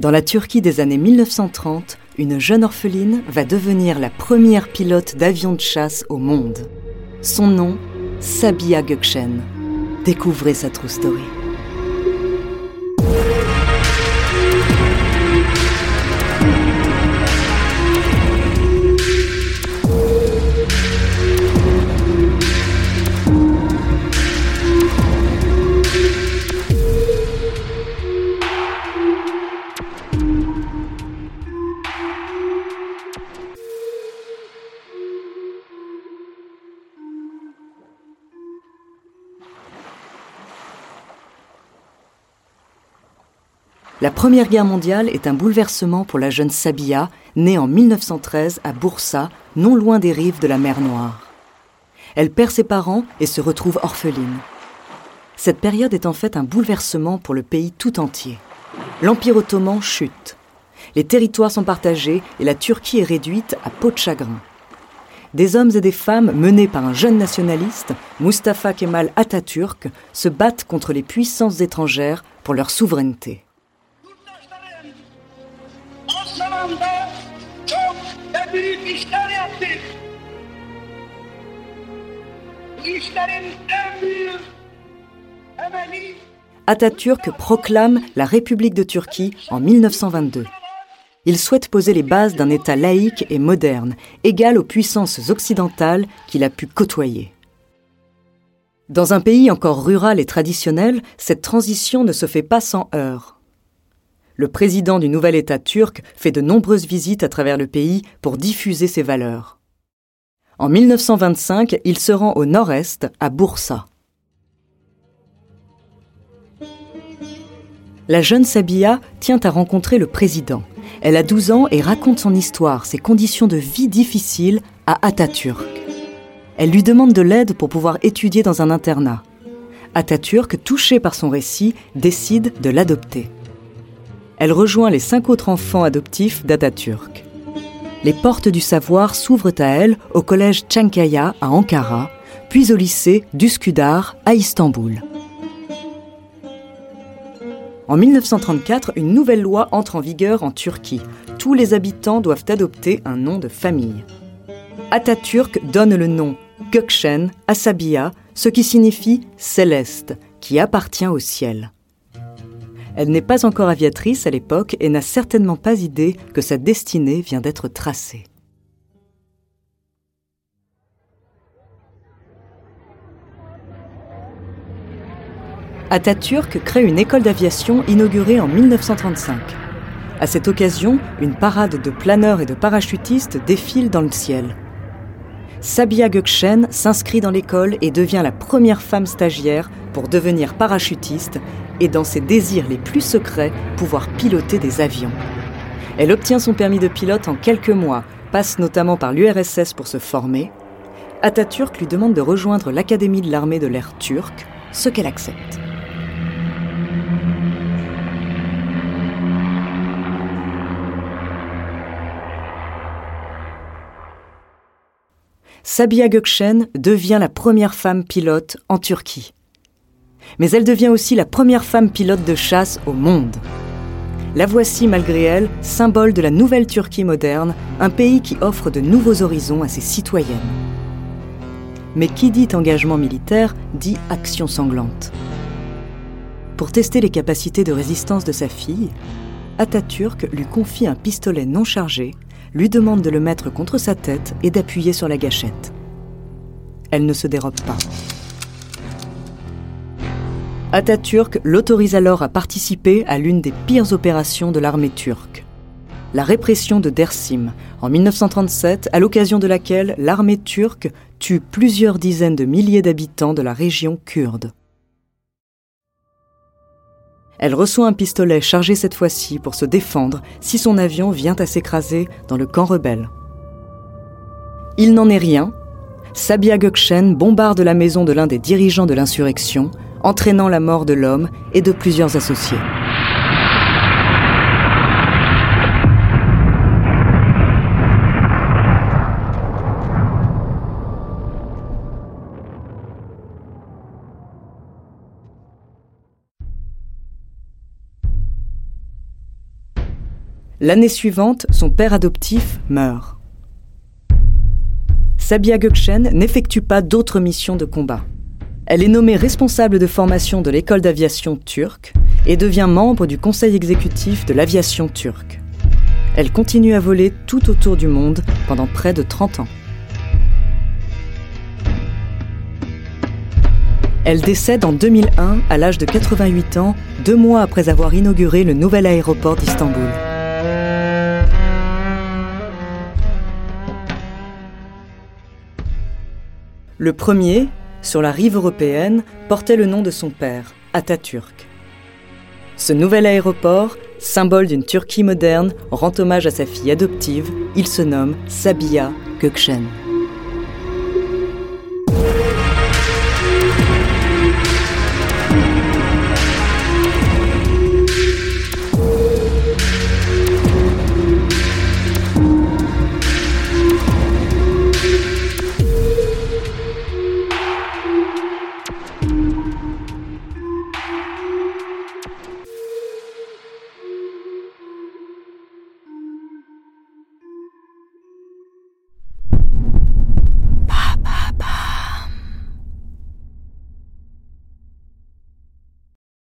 Dans la Turquie des années 1930, une jeune orpheline va devenir la première pilote d'avion de chasse au monde. Son nom, Sabia Gökçen. Découvrez sa true story. La Première Guerre mondiale est un bouleversement pour la jeune Sabia, née en 1913 à Boursa, non loin des rives de la mer Noire. Elle perd ses parents et se retrouve orpheline. Cette période est en fait un bouleversement pour le pays tout entier. L'Empire ottoman chute. Les territoires sont partagés et la Turquie est réduite à peau de chagrin. Des hommes et des femmes menés par un jeune nationaliste, Mustafa Kemal Atatürk, se battent contre les puissances étrangères pour leur souveraineté. Atatürk proclame la République de Turquie en 1922. Il souhaite poser les bases d'un État laïque et moderne, égal aux puissances occidentales qu'il a pu côtoyer. Dans un pays encore rural et traditionnel, cette transition ne se fait pas sans heurts. Le président du nouvel État turc fait de nombreuses visites à travers le pays pour diffuser ses valeurs. En 1925, il se rend au nord-est, à Bursa. La jeune Sabia tient à rencontrer le président. Elle a 12 ans et raconte son histoire, ses conditions de vie difficiles à Atatürk. Elle lui demande de l'aide pour pouvoir étudier dans un internat. Atatürk, touché par son récit, décide de l'adopter. Elle rejoint les cinq autres enfants adoptifs d'Atatürk les portes du savoir s'ouvrent à elle au collège Çankaya à Ankara, puis au lycée d'Uskudar à Istanbul. En 1934, une nouvelle loi entre en vigueur en Turquie. Tous les habitants doivent adopter un nom de famille. Atatürk donne le nom Gökçen à ce qui signifie céleste, qui appartient au ciel. Elle n'est pas encore aviatrice à l'époque et n'a certainement pas idée que sa destinée vient d'être tracée. Atatürk crée une école d'aviation inaugurée en 1935. À cette occasion, une parade de planeurs et de parachutistes défile dans le ciel. Sabia Gökçen s'inscrit dans l'école et devient la première femme stagiaire pour devenir parachutiste et dans ses désirs les plus secrets, pouvoir piloter des avions. Elle obtient son permis de pilote en quelques mois, passe notamment par l'URSS pour se former. Atatürk lui demande de rejoindre l'Académie de l'armée de l'air turque, ce qu'elle accepte. Sabia Gökçen devient la première femme pilote en Turquie. Mais elle devient aussi la première femme pilote de chasse au monde. La voici malgré elle, symbole de la nouvelle Turquie moderne, un pays qui offre de nouveaux horizons à ses citoyennes. Mais qui dit engagement militaire dit action sanglante. Pour tester les capacités de résistance de sa fille, Atatürk lui confie un pistolet non chargé lui demande de le mettre contre sa tête et d'appuyer sur la gâchette. Elle ne se dérobe pas. Atatürk l'autorise alors à participer à l'une des pires opérations de l'armée turque. La répression de Dersim, en 1937, à l'occasion de laquelle l'armée turque tue plusieurs dizaines de milliers d'habitants de la région kurde. Elle reçoit un pistolet chargé cette fois-ci pour se défendre si son avion vient à s'écraser dans le camp rebelle. Il n'en est rien. Sabia Gökçen bombarde la maison de l'un des dirigeants de l'insurrection, entraînant la mort de l'homme et de plusieurs associés. L'année suivante, son père adoptif meurt. Sabia Gökçen n'effectue pas d'autres missions de combat. Elle est nommée responsable de formation de l'école d'aviation turque et devient membre du conseil exécutif de l'aviation turque. Elle continue à voler tout autour du monde pendant près de 30 ans. Elle décède en 2001 à l'âge de 88 ans, deux mois après avoir inauguré le nouvel aéroport d'Istanbul. Le premier, sur la rive européenne, portait le nom de son père, Atatürk. Ce nouvel aéroport, symbole d'une Turquie moderne, rend hommage à sa fille adoptive. Il se nomme Sabiha Gökçen.